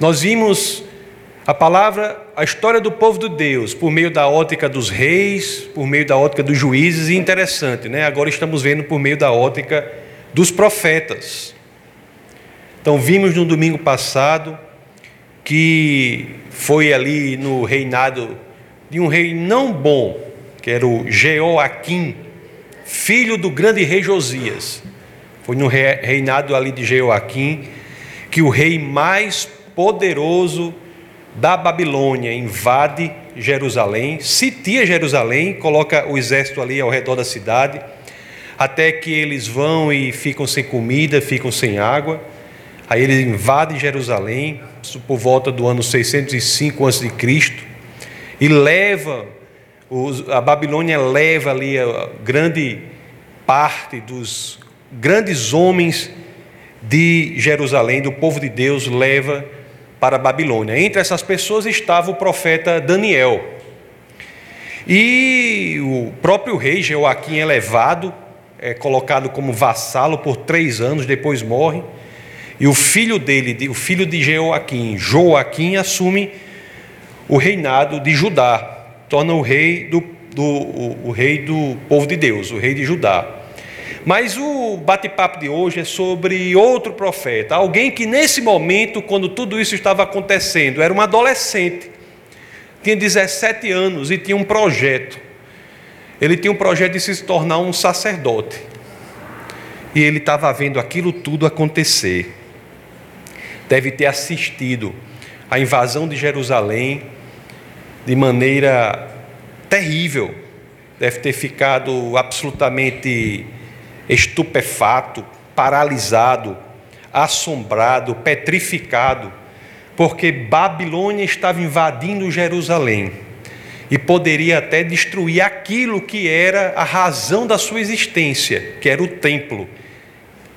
Nós vimos a palavra, a história do povo de Deus, por meio da ótica dos reis, por meio da ótica dos juízes, e interessante, né? Agora estamos vendo por meio da ótica dos profetas. Então, vimos no domingo passado que foi ali no reinado de um rei não bom, que era o Jeoaquim, filho do grande rei Josias. Foi no reinado ali de Jeoaquim que o rei mais poderoso da Babilônia invade Jerusalém, sitia Jerusalém, coloca o exército ali ao redor da cidade, até que eles vão e ficam sem comida, ficam sem água. Aí eles invadem Jerusalém, por volta do ano 605 a.C., e leva, a Babilônia leva ali a grande parte dos grandes homens de Jerusalém, do povo de Deus, leva para a Babilônia. Entre essas pessoas estava o profeta Daniel. E o próprio rei Joaquim é levado, é colocado como vassalo por três anos, depois morre. E o filho dele, o filho de Joaquim, Joaquim, assume o reinado de Judá, torna o rei do, do o, o rei do povo de Deus, o rei de Judá. Mas o bate-papo de hoje é sobre outro profeta, alguém que nesse momento, quando tudo isso estava acontecendo, era um adolescente, tinha 17 anos e tinha um projeto. Ele tinha um projeto de se tornar um sacerdote. E ele estava vendo aquilo tudo acontecer. Deve ter assistido à invasão de Jerusalém de maneira terrível. Deve ter ficado absolutamente estupefato, paralisado, assombrado, petrificado, porque Babilônia estava invadindo Jerusalém e poderia até destruir aquilo que era a razão da sua existência, que era o templo.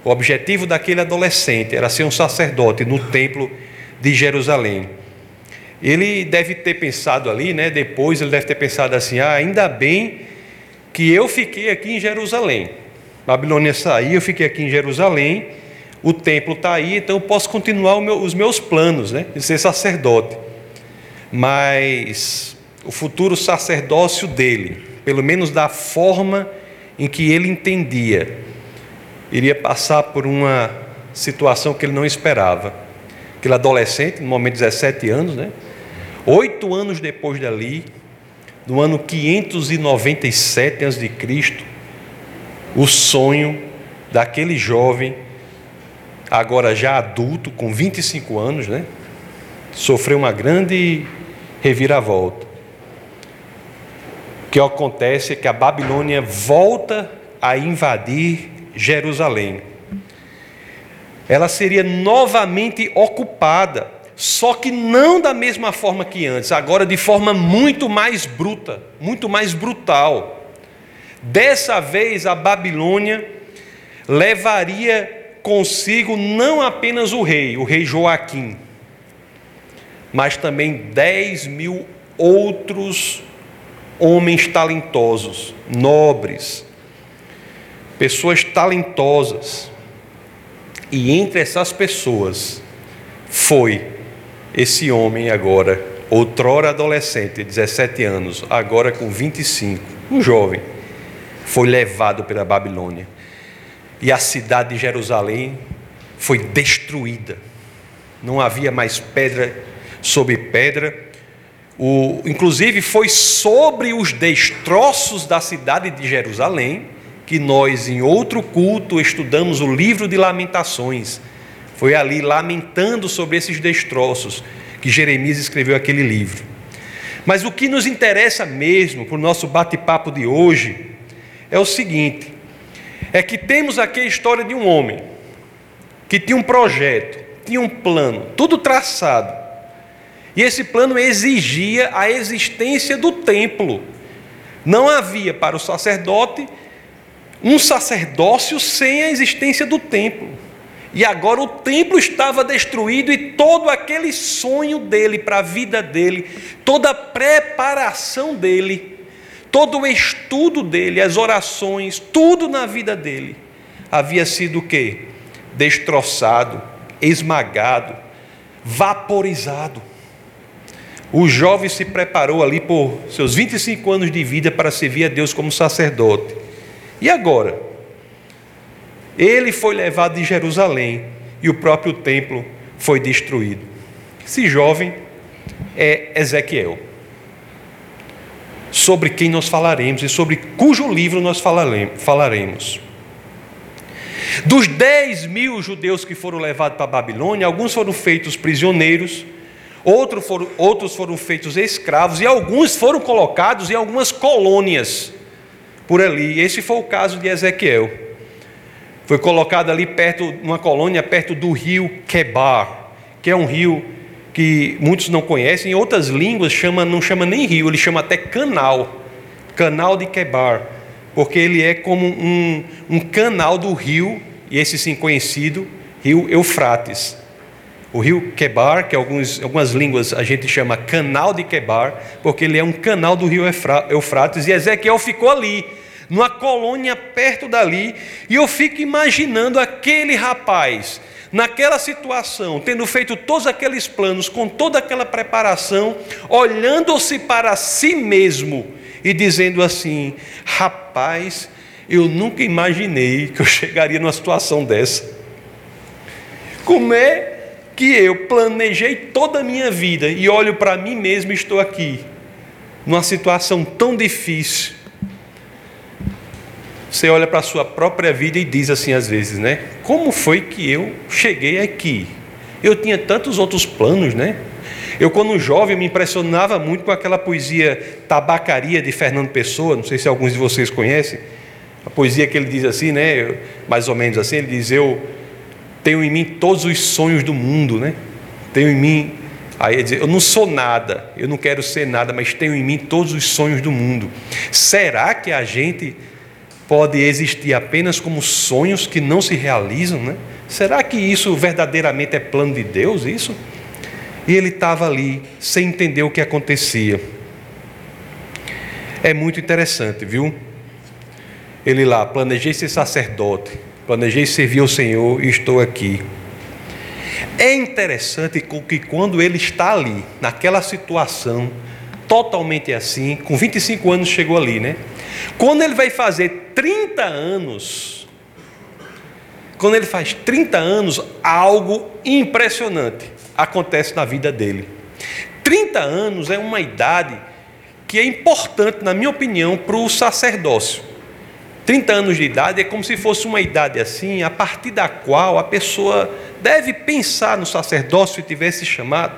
O objetivo daquele adolescente era ser um sacerdote no templo de Jerusalém. Ele deve ter pensado ali, né? Depois ele deve ter pensado assim: ah, ainda bem que eu fiquei aqui em Jerusalém. Babilônia saiu, eu fiquei aqui em Jerusalém, o templo está aí, então eu posso continuar meu, os meus planos né, de ser sacerdote. Mas o futuro sacerdócio dele, pelo menos da forma em que ele entendia, iria passar por uma situação que ele não esperava. Aquele adolescente, no momento de 17 anos, né? Oito anos depois dali, no ano 597 a.C., o sonho daquele jovem, agora já adulto, com 25 anos, né? Sofreu uma grande reviravolta. O que acontece é que a Babilônia volta a invadir Jerusalém. Ela seria novamente ocupada, só que não da mesma forma que antes, agora de forma muito mais bruta, muito mais brutal. Dessa vez a Babilônia levaria consigo não apenas o rei, o rei Joaquim, mas também dez mil outros homens talentosos, nobres, pessoas talentosas. E entre essas pessoas foi esse homem agora, outrora adolescente, 17 anos, agora com 25, um jovem foi levado pela Babilônia. E a cidade de Jerusalém foi destruída. Não havia mais pedra sobre pedra. O, inclusive, foi sobre os destroços da cidade de Jerusalém que nós, em outro culto, estudamos o livro de Lamentações. Foi ali lamentando sobre esses destroços que Jeremias escreveu aquele livro. Mas o que nos interessa mesmo para o nosso bate-papo de hoje é o seguinte: é que temos aqui a história de um homem que tinha um projeto, tinha um plano, tudo traçado. E esse plano exigia a existência do templo. Não havia para o sacerdote um sacerdócio sem a existência do templo. E agora o templo estava destruído e todo aquele sonho dele para a vida dele, toda a preparação dele todo o estudo dele, as orações, tudo na vida dele havia sido o quê? Destroçado, esmagado, vaporizado. O jovem se preparou ali por seus 25 anos de vida para servir a Deus como sacerdote. E agora? Ele foi levado de Jerusalém e o próprio templo foi destruído. Esse jovem é Ezequiel, sobre quem nós falaremos e sobre cujo livro nós falaremos. Dos 10 mil judeus que foram levados para a Babilônia, alguns foram feitos prisioneiros, outros foram, outros foram feitos escravos e alguns foram colocados em algumas colônias por ali. Esse foi o caso de Ezequiel. Foi colocado ali perto, numa colônia perto do rio Quebar, que é um rio que muitos não conhecem, em outras línguas chama, não chama nem rio, ele chama até canal, canal de Quebar, porque ele é como um, um canal do rio, e esse sim conhecido, rio Eufrates. O rio Quebar, que alguns, algumas línguas a gente chama canal de Quebar, porque ele é um canal do rio Eufrates, e Ezequiel ficou ali, numa colônia perto dali, e eu fico imaginando aquele rapaz, naquela situação, tendo feito todos aqueles planos, com toda aquela preparação, olhando-se para si mesmo e dizendo assim: rapaz, eu nunca imaginei que eu chegaria numa situação dessa. Como é que eu planejei toda a minha vida e olho para mim mesmo e estou aqui, numa situação tão difícil. Você olha para a sua própria vida e diz assim às vezes, né? Como foi que eu cheguei aqui? Eu tinha tantos outros planos, né? Eu, quando jovem, me impressionava muito com aquela poesia Tabacaria de Fernando Pessoa, não sei se alguns de vocês conhecem. A poesia que ele diz assim, né? Mais ou menos assim, ele diz: Eu tenho em mim todos os sonhos do mundo, né? Tenho em mim. Aí ele diz, eu não sou nada, eu não quero ser nada, mas tenho em mim todos os sonhos do mundo. Será que a gente pode existir apenas como sonhos que não se realizam, né? Será que isso verdadeiramente é plano de Deus, isso? E ele estava ali sem entender o que acontecia. É muito interessante, viu? Ele lá, planejei ser sacerdote, Planejei servir ao Senhor e estou aqui. É interessante que quando ele está ali, naquela situação, totalmente assim, com 25 anos chegou ali, né? Quando ele vai fazer 30 anos, quando ele faz 30 anos, algo impressionante acontece na vida dele. 30 anos é uma idade que é importante, na minha opinião, para o sacerdócio. 30 anos de idade é como se fosse uma idade assim, a partir da qual a pessoa deve pensar no sacerdócio se tivesse chamado.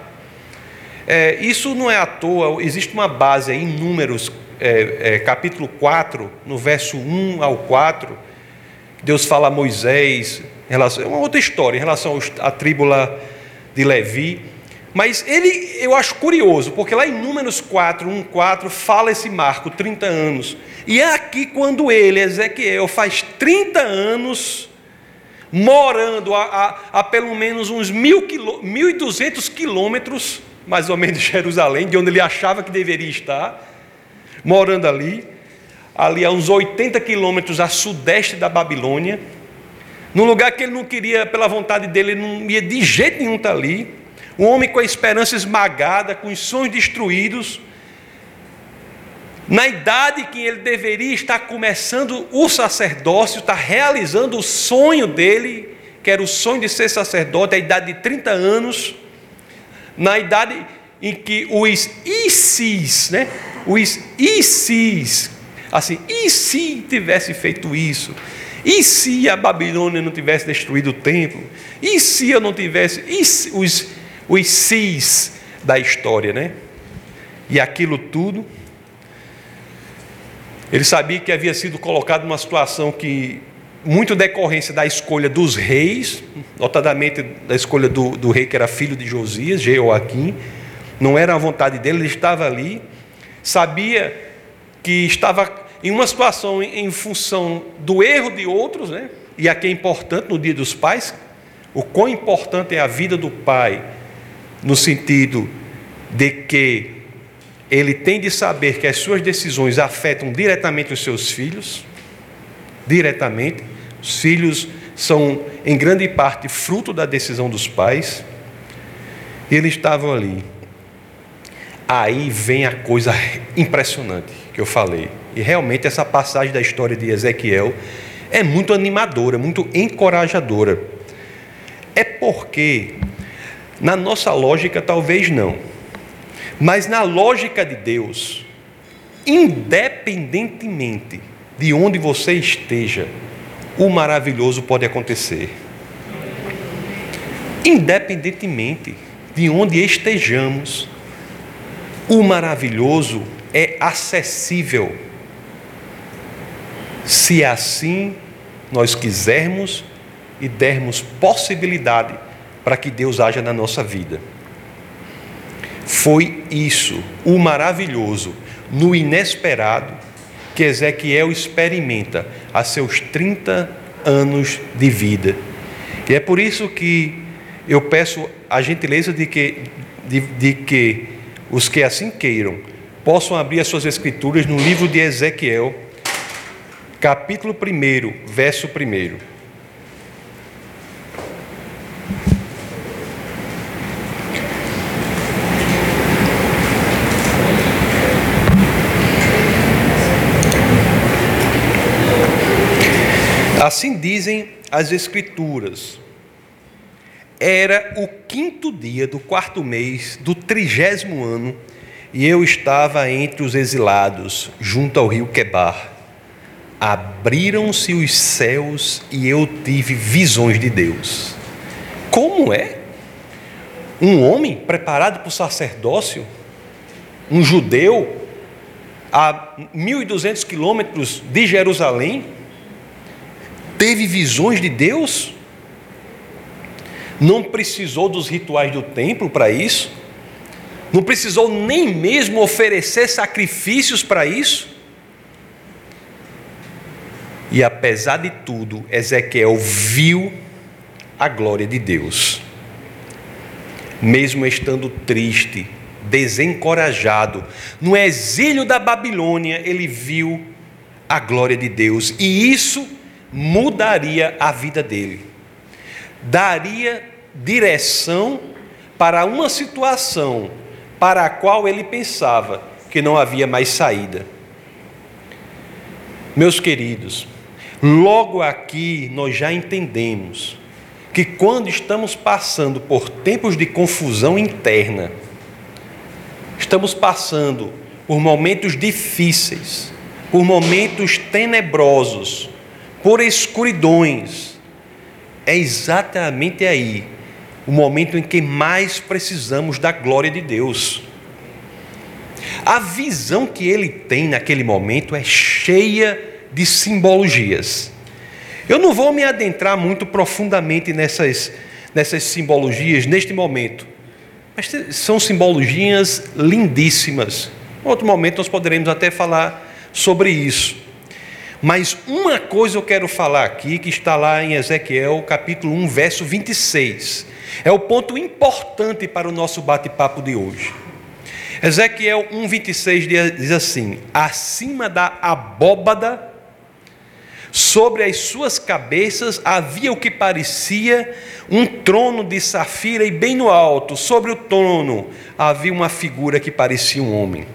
É, isso não é à toa, existe uma base em Números, é, é, capítulo 4, no verso 1 ao 4. Deus fala a Moisés, relação, é uma outra história em relação à tribo de Levi. Mas ele, eu acho curioso, porque lá em Números 4, 1, 4, fala esse marco, 30 anos. E é aqui quando ele, Ezequiel, faz 30 anos morando a, a, a pelo menos uns 1.200 quilômetros, mais ou menos, de Jerusalém, de onde ele achava que deveria estar, morando ali, ali a uns 80 quilômetros a sudeste da Babilônia, num lugar que ele não queria, pela vontade dele, ele não ia de jeito nenhum estar ali um homem com a esperança esmagada, com os sonhos destruídos, na idade que ele deveria estar começando o sacerdócio, está realizando o sonho dele, que era o sonho de ser sacerdote, a idade de 30 anos, na idade em que os ICIS, né? Os ICIS, assim, e se tivesse feito isso? E se a Babilônia não tivesse destruído o templo? E se eu não tivesse? Se, os os cis da história, né? E aquilo tudo, ele sabia que havia sido colocado numa situação que, muito decorrência da escolha dos reis, notadamente da escolha do, do rei que era filho de Josias, Jeoaquim, não era a vontade dele, ele estava ali, sabia que estava em uma situação em, função do erro de outros, né? e aqui é importante no dia dos pais, o quão importante é a vida do pai no sentido de que ele tem de saber que as suas decisões afetam diretamente os seus filhos, diretamente. Os filhos são, em grande parte, fruto da decisão dos pais. Eles estavam ali. Aí vem a coisa impressionante que eu falei. E realmente essa passagem da história de Ezequiel é muito animadora, muito encorajadora. É porque, na nossa lógica, talvez não, mas na lógica de Deus, independentemente de onde você esteja, o maravilhoso pode acontecer. Independentemente de onde estejamos, o maravilhoso é acessível se assim nós quisermos e dermos possibilidade para que Deus haja na nossa vida. Foi isso, o maravilhoso, no inesperado, que Ezequiel experimenta a seus 30 anos de vida. E é por isso que eu peço a gentileza de que, de, de que os que assim queiram possam abrir as suas escrituras no livro de Ezequiel, capítulo 1, verso 1. Assim dizem as Escrituras. Era o quinto dia do quarto mês do trigésimo ano, e eu estava entre os exilados, junto ao rio Quebar abriram-se os céus e eu tive visões de Deus. Como é? Um homem preparado para o sacerdócio, um judeu, a 1.200 quilômetros de Jerusalém, teve visões de Deus? Não precisou dos rituais do templo para isso? Não precisou nem mesmo oferecer sacrifícios para isso? E apesar de tudo, Ezequiel viu a glória de Deus. Mesmo estando triste, desencorajado, no exílio da Babilônia, ele viu a glória de Deus, e isso mudaria a vida dele. Daria direção para uma situação para a qual ele pensava que não havia mais saída. Meus queridos, Logo aqui nós já entendemos que quando estamos passando por tempos de confusão interna, estamos passando por momentos difíceis, por momentos tenebrosos, por escuridões, é exatamente aí o momento em que mais precisamos da glória de Deus. A visão que ele tem naquele momento é cheia de simbologias. Eu não vou me adentrar muito profundamente nessas, nessas simbologias neste momento, mas são simbologias lindíssimas. Em outro momento nós poderemos até falar sobre isso. Mas uma coisa eu quero falar aqui, que está lá em Ezequiel, capítulo 1, verso 26. É o ponto importante para o nosso bate-papo de hoje. Ezequiel 1, 26 diz assim: Acima da abóbada Sobre as suas cabeças havia o que parecia um trono de safira, e bem no alto, sobre o trono, havia uma figura que parecia um homem.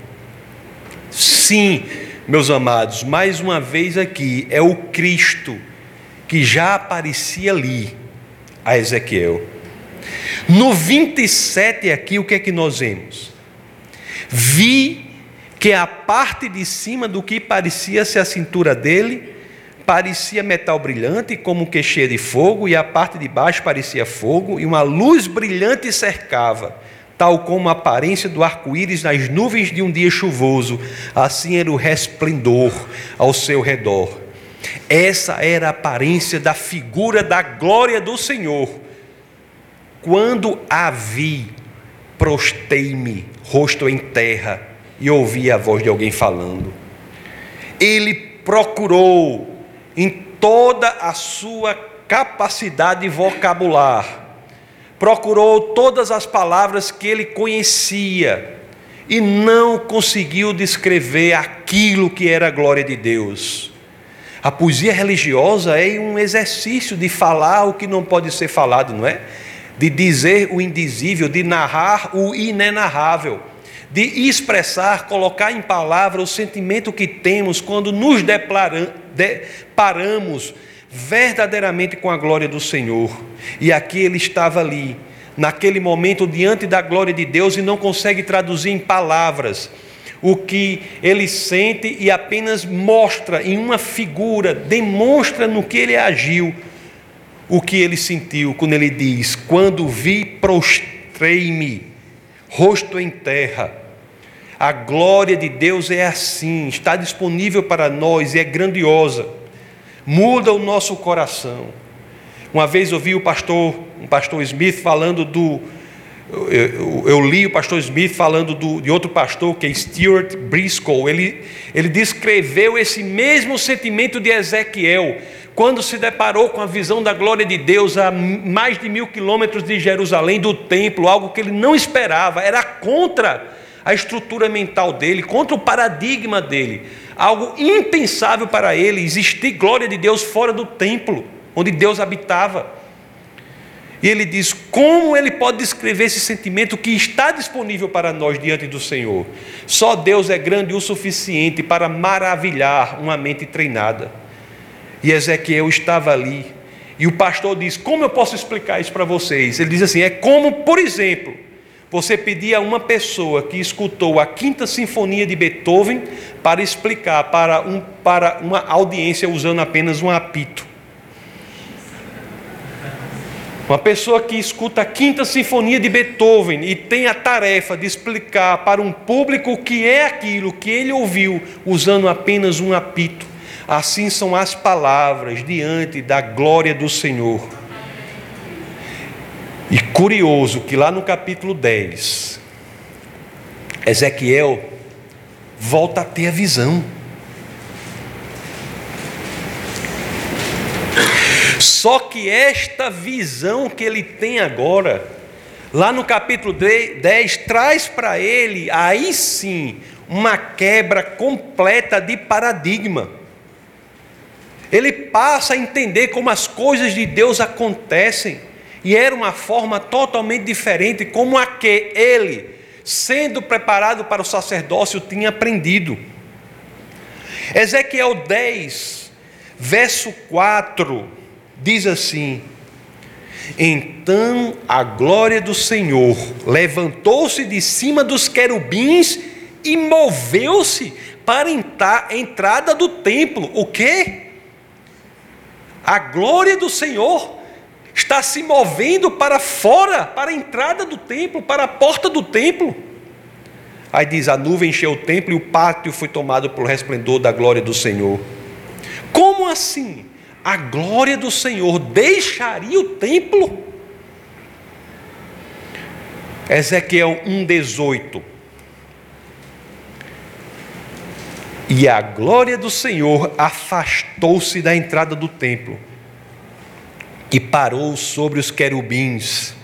Sim, meus amados, mais uma vez aqui, é o Cristo que já aparecia ali a Ezequiel. No 27 aqui, o que é que nós vemos? Vi que a parte de cima do que parecia ser a cintura dele parecia metal brilhante, como que cheia de fogo, e a parte de baixo parecia fogo, e uma luz brilhante cercava, tal como a aparência do arco-íris nas nuvens de um dia chuvoso, assim era o resplendor ao seu redor. Essa era a aparência da figura da glória do Senhor. Quando a vi, prostei-me, rosto em terra, e ouvi a voz de alguém falando. Ele procurou em toda a sua capacidade vocabular. Procurou todas as palavras que ele conhecia e não conseguiu descrever aquilo que era a glória de Deus. A poesia religiosa é um exercício de falar o que não pode ser falado, não é? de dizer o indizível, de narrar o inenarrável, de expressar, colocar em palavra o sentimento que temos quando nos deparamos verdadeiramente com a glória do Senhor. E aqui ele estava ali, naquele momento, diante da glória de Deus e não consegue traduzir em palavras o que ele sente e apenas mostra em uma figura, demonstra no que ele agiu o que ele sentiu quando ele diz: Quando vi, prostrei-me, rosto em terra. A glória de Deus é assim, está disponível para nós e é grandiosa, muda o nosso coração. Uma vez ouvi o pastor, um pastor Smith falando do. Eu, eu li o pastor Smith falando do, de outro pastor, que é Stuart Briscoe. Ele, ele descreveu esse mesmo sentimento de Ezequiel quando se deparou com a visão da glória de Deus a mais de mil quilômetros de Jerusalém, do templo, algo que ele não esperava, era contra a estrutura mental dele, contra o paradigma dele, algo impensável para ele, existir glória de Deus fora do templo, onde Deus habitava. E ele diz: como ele pode descrever esse sentimento que está disponível para nós diante do Senhor? Só Deus é grande o suficiente para maravilhar uma mente treinada. E Ezequiel estava ali. E o pastor diz: Como eu posso explicar isso para vocês? Ele diz assim: É como, por exemplo, você pedir a uma pessoa que escutou a quinta sinfonia de Beethoven para explicar para, um, para uma audiência usando apenas um apito. Uma pessoa que escuta a quinta sinfonia de Beethoven e tem a tarefa de explicar para um público o que é aquilo que ele ouviu usando apenas um apito. Assim são as palavras diante da glória do Senhor. E curioso que lá no capítulo 10, Ezequiel volta a ter a visão. Só que esta visão que ele tem agora, lá no capítulo 10, traz para ele, aí sim, uma quebra completa de paradigma ele passa a entender como as coisas de Deus acontecem, e era uma forma totalmente diferente, como a que ele, sendo preparado para o sacerdócio, tinha aprendido. Ezequiel 10, verso 4, diz assim: Então a glória do Senhor levantou-se de cima dos querubins e moveu-se para a entrada do templo. O que? A glória do Senhor está se movendo para fora, para a entrada do templo, para a porta do templo. Aí diz: a nuvem encheu o templo e o pátio foi tomado pelo resplendor da glória do Senhor. Como assim? A glória do Senhor deixaria o templo? Ezequiel 1,18 E a glória do Senhor afastou-se da entrada do templo e parou sobre os querubins.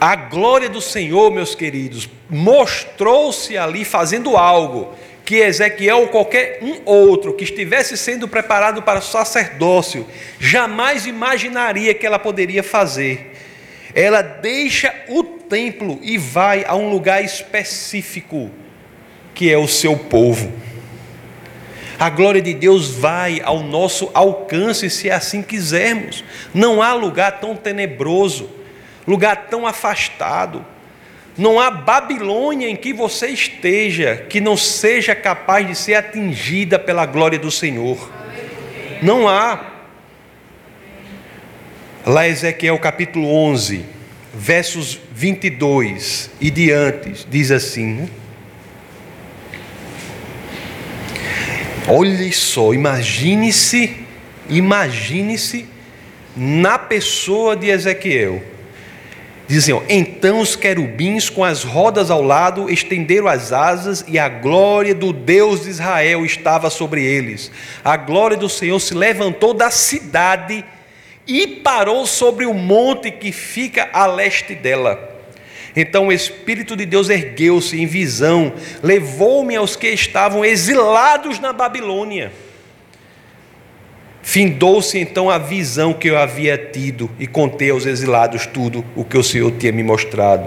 A glória do Senhor, meus queridos, mostrou-se ali fazendo algo que Ezequiel ou qualquer um outro que estivesse sendo preparado para o sacerdócio jamais imaginaria que ela poderia fazer. Ela deixa o templo e vai a um lugar específico que é o seu povo. A glória de Deus vai ao nosso alcance, se assim quisermos. Não há lugar tão tenebroso, lugar tão afastado. Não há Babilônia em que você esteja que não seja capaz de ser atingida pela glória do Senhor. Não há. Lá Ezequiel capítulo 11, versos 22 e diante, diz assim: Olhe só, imagine-se, imagine-se na pessoa de Ezequiel. Dizem, assim, então os querubins com as rodas ao lado estenderam as asas e a glória do Deus de Israel estava sobre eles. A glória do Senhor se levantou da cidade e parou sobre o monte que fica a leste dela. Então o Espírito de Deus ergueu-se em visão, levou-me aos que estavam exilados na Babilônia. Findou-se então a visão que eu havia tido e contei aos exilados tudo o que o Senhor tinha me mostrado.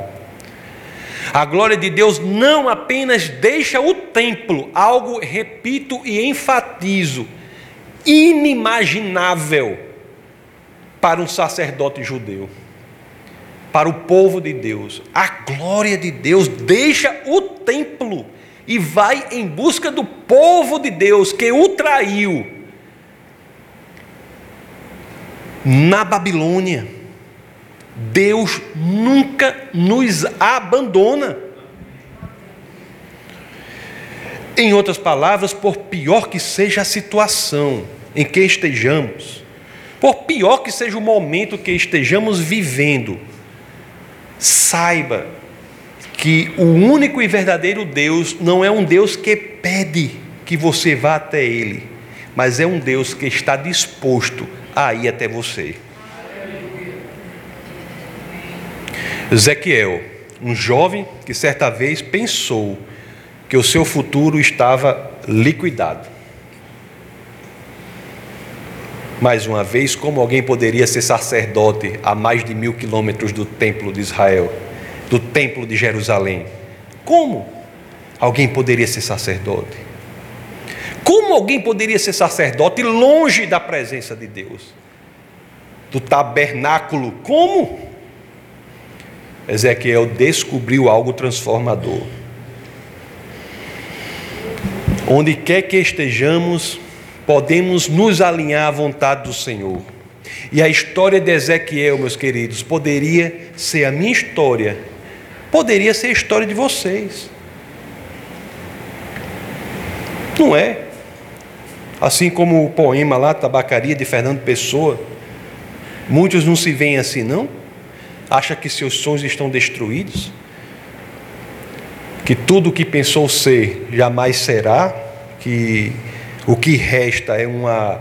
A glória de Deus não apenas deixa o templo, algo, repito e enfatizo, inimaginável para um sacerdote judeu, para o povo de Deus. A glória de Deus deixa o templo e vai em busca do povo de Deus que o traiu na Babilônia. Deus nunca nos abandona. Em outras palavras, por pior que seja a situação em que estejamos, por pior que seja o momento que estejamos vivendo, saiba que o único e verdadeiro Deus não é um Deus que pede que você vá até Ele, mas é um Deus que está disposto a ir até você. Ezequiel, um jovem que certa vez pensou que o seu futuro estava liquidado. Mais uma vez, como alguém poderia ser sacerdote a mais de mil quilômetros do templo de Israel, do templo de Jerusalém? Como alguém poderia ser sacerdote? Como alguém poderia ser sacerdote longe da presença de Deus? Do tabernáculo? Como? Ezequiel descobriu algo transformador. Onde quer que estejamos, podemos nos alinhar à vontade do Senhor. E a história de Ezequiel, meus queridos, poderia ser a minha história, poderia ser a história de vocês. Não é? Assim como o poema lá, Tabacaria, de Fernando Pessoa, muitos não se veem assim, não? Acha que seus sonhos estão destruídos? Que tudo o que pensou ser jamais será? Que o que resta é uma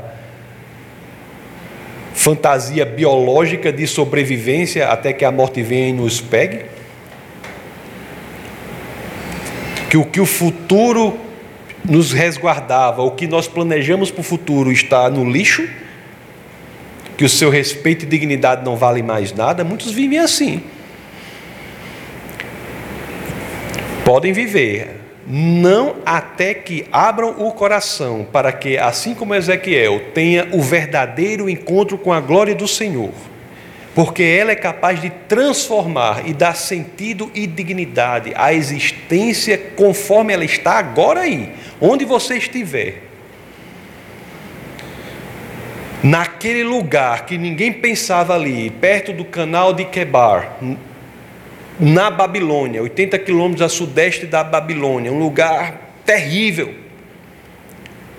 fantasia biológica de sobrevivência até que a morte venha e nos pegue? Que o que o futuro nos resguardava, o que nós planejamos para o futuro está no lixo? que o seu respeito e dignidade não vale mais nada, muitos vivem assim. Podem viver, não até que abram o coração, para que, assim como Ezequiel, tenha o verdadeiro encontro com a glória do Senhor, porque ela é capaz de transformar e dar sentido e dignidade à existência conforme ela está agora aí, onde você estiver. Naquele lugar que ninguém pensava ali, perto do canal de Quebar, na Babilônia, 80 quilômetros a sudeste da Babilônia, um lugar terrível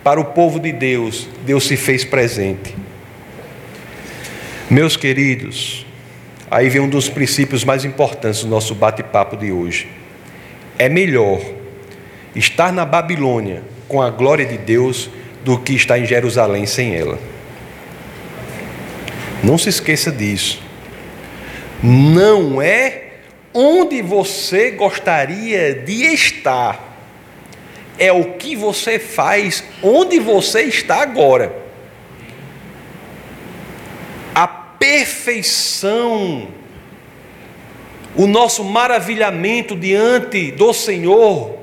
para o povo de Deus, Deus se fez presente. Meus queridos, aí vem um dos princípios mais importantes do nosso bate-papo de hoje. É melhor estar na Babilônia com a glória de Deus do que estar em Jerusalém sem ela. Não se esqueça disso. Não é onde você gostaria de estar, é o que você faz onde você está agora. A perfeição, o nosso maravilhamento diante do Senhor,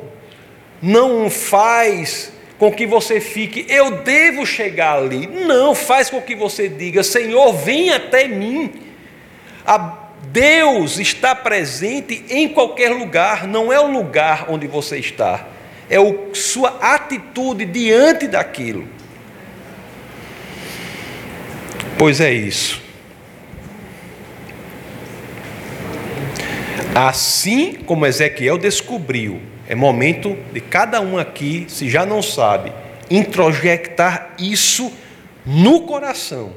não faz com que você fique, eu devo chegar ali. Não, faz com que você diga, Senhor, vem até mim. A Deus está presente em qualquer lugar, não é o lugar onde você está, é a sua atitude diante daquilo. Pois é isso. Assim como Ezequiel descobriu é momento de cada um aqui, se já não sabe, introjectar isso no coração.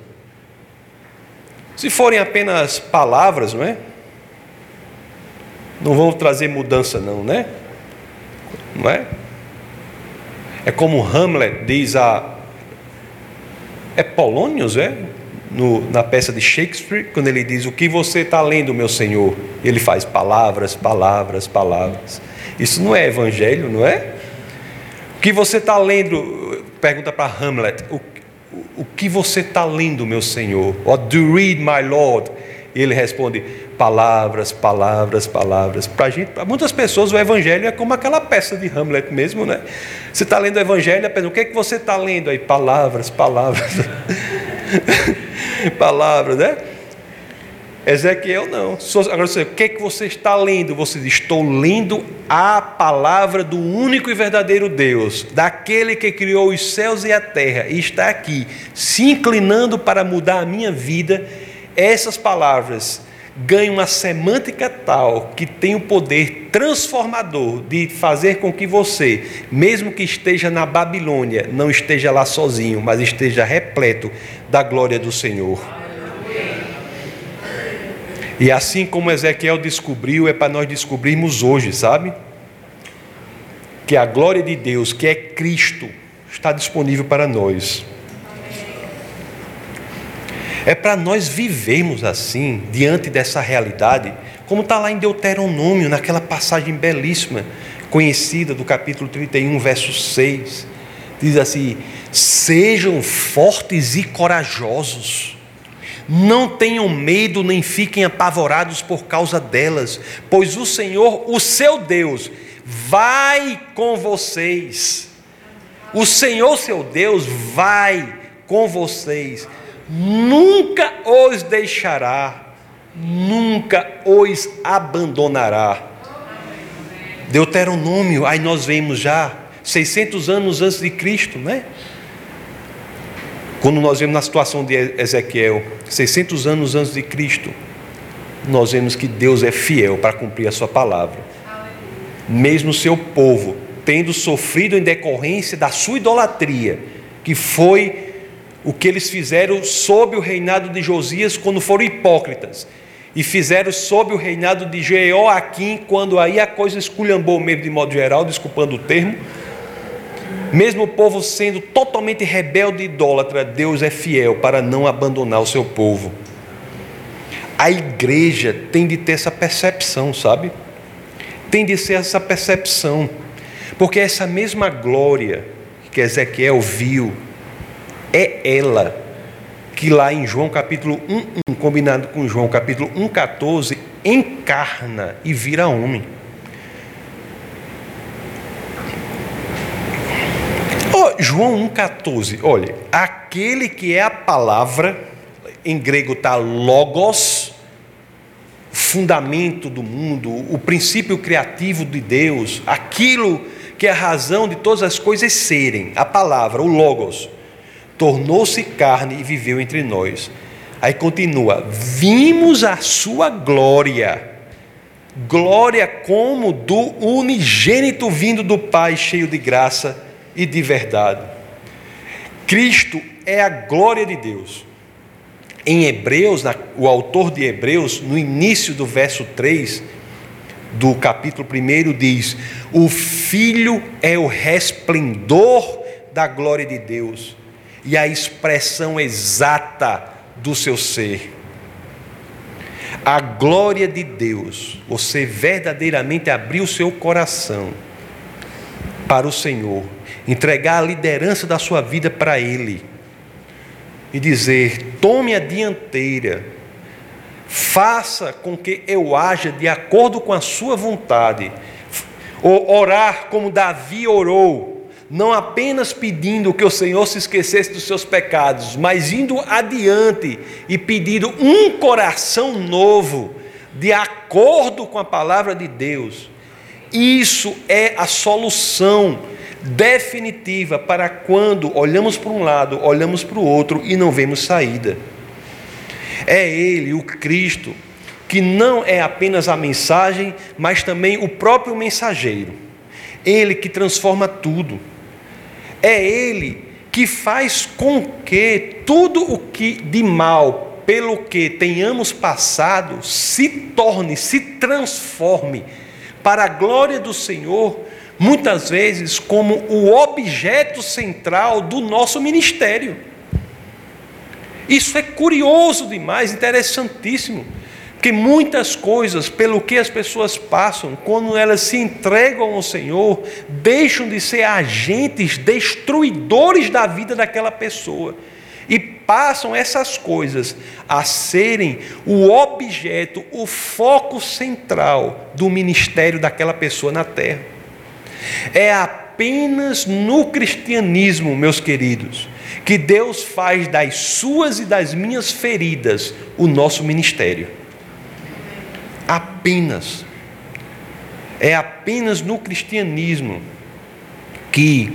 Se forem apenas palavras, não é? Não vão trazer mudança, não, né? Não é? É como Hamlet diz a. É Polônios, é? No, na peça de Shakespeare, quando ele diz: O que você está lendo, meu senhor? Ele faz palavras, palavras, palavras. Isso não é evangelho, não é? O que você está lendo, pergunta para Hamlet, o, o que você está lendo, meu Senhor? What do read, my Lord? E ele responde: palavras, palavras, palavras. Para gente, para muitas pessoas o Evangelho é como aquela peça de Hamlet mesmo, né? Você está lendo o Evangelho, o que é que você está lendo aí? Palavras, palavras, palavras, né? Ezequiel não. Agora você, o que é que você está lendo? Você diz: estou lendo a palavra do único e verdadeiro Deus, daquele que criou os céus e a terra, e está aqui, se inclinando para mudar a minha vida. Essas palavras ganham uma semântica tal que tem o poder transformador de fazer com que você, mesmo que esteja na Babilônia, não esteja lá sozinho, mas esteja repleto da glória do Senhor. E assim como Ezequiel descobriu, é para nós descobrirmos hoje, sabe? Que a glória de Deus, que é Cristo, está disponível para nós. É para nós vivermos assim, diante dessa realidade, como está lá em Deuteronômio, naquela passagem belíssima, conhecida do capítulo 31, verso 6. Diz assim: Sejam fortes e corajosos não tenham medo nem fiquem apavorados por causa delas, pois o Senhor, o seu Deus, vai com vocês. O Senhor, seu Deus, vai com vocês, nunca os deixará, nunca os abandonará. Deuteronômio, aí nós vemos já 600 anos antes de Cristo, né? Quando nós vemos na situação de Ezequiel, 600 anos antes de Cristo, nós vemos que Deus é fiel para cumprir a sua palavra. Mesmo seu povo tendo sofrido em decorrência da sua idolatria, que foi o que eles fizeram sob o reinado de Josias quando foram hipócritas, e fizeram sob o reinado de Jeoaquim, quando aí a coisa esculhambou mesmo de modo geral, desculpando o termo, mesmo o povo sendo totalmente rebelde e idólatra, Deus é fiel para não abandonar o seu povo. A igreja tem de ter essa percepção, sabe? Tem de ser essa percepção, porque essa mesma glória que Ezequiel viu, é ela que lá em João capítulo 1, 1 combinado com João capítulo 1, 14, encarna e vira homem. João 1,14, olha, aquele que é a palavra, em grego está logos, fundamento do mundo, o princípio criativo de Deus, aquilo que é a razão de todas as coisas serem, a palavra, o logos, tornou-se carne e viveu entre nós. Aí continua: vimos a sua glória, glória como do unigênito vindo do Pai, cheio de graça e de verdade. Cristo é a glória de Deus. Em Hebreus, o autor de Hebreus, no início do verso 3 do capítulo 1, diz: O Filho é o resplendor da glória de Deus e a expressão exata do seu ser. A glória de Deus, você verdadeiramente abriu seu coração para o Senhor entregar a liderança da sua vida para Ele e dizer: tome a dianteira, faça com que eu haja de acordo com a Sua vontade, ou orar como Davi orou, não apenas pedindo que o Senhor se esquecesse dos seus pecados, mas indo adiante e pedindo um coração novo, de acordo com a palavra de Deus. Isso é a solução definitiva para quando olhamos para um lado, olhamos para o outro e não vemos saída. É Ele, o Cristo, que não é apenas a mensagem, mas também o próprio mensageiro. Ele que transforma tudo. É Ele que faz com que tudo o que de mal, pelo que tenhamos passado, se torne, se transforme para a glória do Senhor muitas vezes como o objeto central do nosso ministério. Isso é curioso demais, interessantíssimo, porque muitas coisas, pelo que as pessoas passam, quando elas se entregam ao Senhor, deixam de ser agentes destruidores da vida daquela pessoa E passam essas coisas a serem o objeto, o foco central do ministério daquela pessoa na terra. É apenas no cristianismo, meus queridos, que Deus faz das suas e das minhas feridas o nosso ministério. Apenas. É apenas no cristianismo que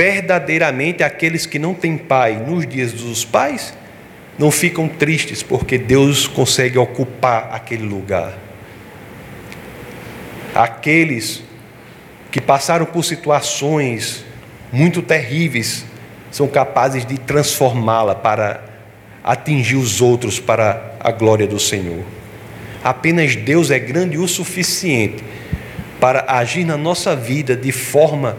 verdadeiramente aqueles que não têm pai nos dias dos pais não ficam tristes porque Deus consegue ocupar aquele lugar. Aqueles que passaram por situações muito terríveis são capazes de transformá-la para atingir os outros para a glória do Senhor. Apenas Deus é grande o suficiente para agir na nossa vida de forma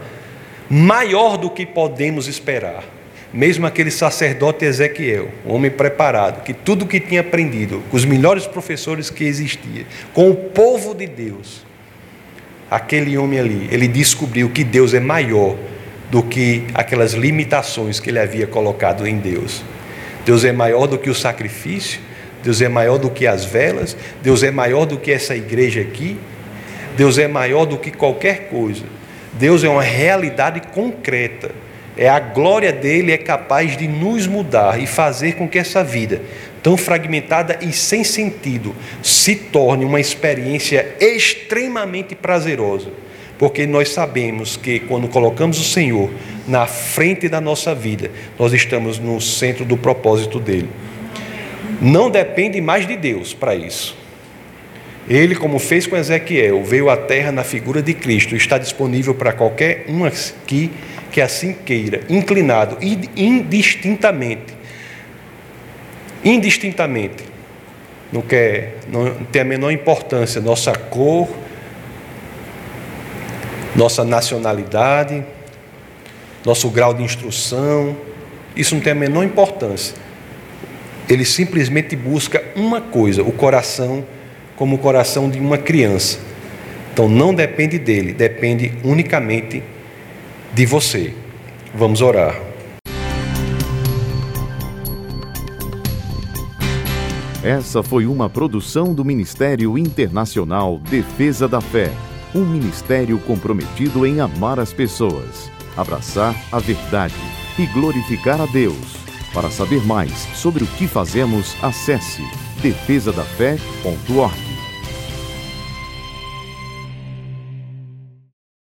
maior do que podemos esperar. Mesmo aquele sacerdote Ezequiel, um homem preparado, que tudo que tinha aprendido, com os melhores professores que existia, com o povo de Deus, aquele homem ali, ele descobriu que Deus é maior do que aquelas limitações que ele havia colocado em Deus. Deus é maior do que o sacrifício, Deus é maior do que as velas, Deus é maior do que essa igreja aqui, Deus é maior do que qualquer coisa. Deus é uma realidade concreta. É a glória dele é capaz de nos mudar e fazer com que essa vida, tão fragmentada e sem sentido, se torne uma experiência extremamente prazerosa. Porque nós sabemos que quando colocamos o Senhor na frente da nossa vida, nós estamos no centro do propósito dele. Não depende mais de Deus para isso. Ele, como fez com Ezequiel, veio à terra na figura de Cristo, está disponível para qualquer um aqui que assim queira, inclinado, indistintamente. Indistintamente. Não quer, não tem a menor importância nossa cor, nossa nacionalidade, nosso grau de instrução, isso não tem a menor importância. Ele simplesmente busca uma coisa, o coração como o coração de uma criança. Então não depende dele, depende unicamente de você. Vamos orar. Essa foi uma produção do Ministério Internacional Defesa da Fé, um ministério comprometido em amar as pessoas, abraçar a verdade e glorificar a Deus. Para saber mais sobre o que fazemos, acesse defesadafé.org.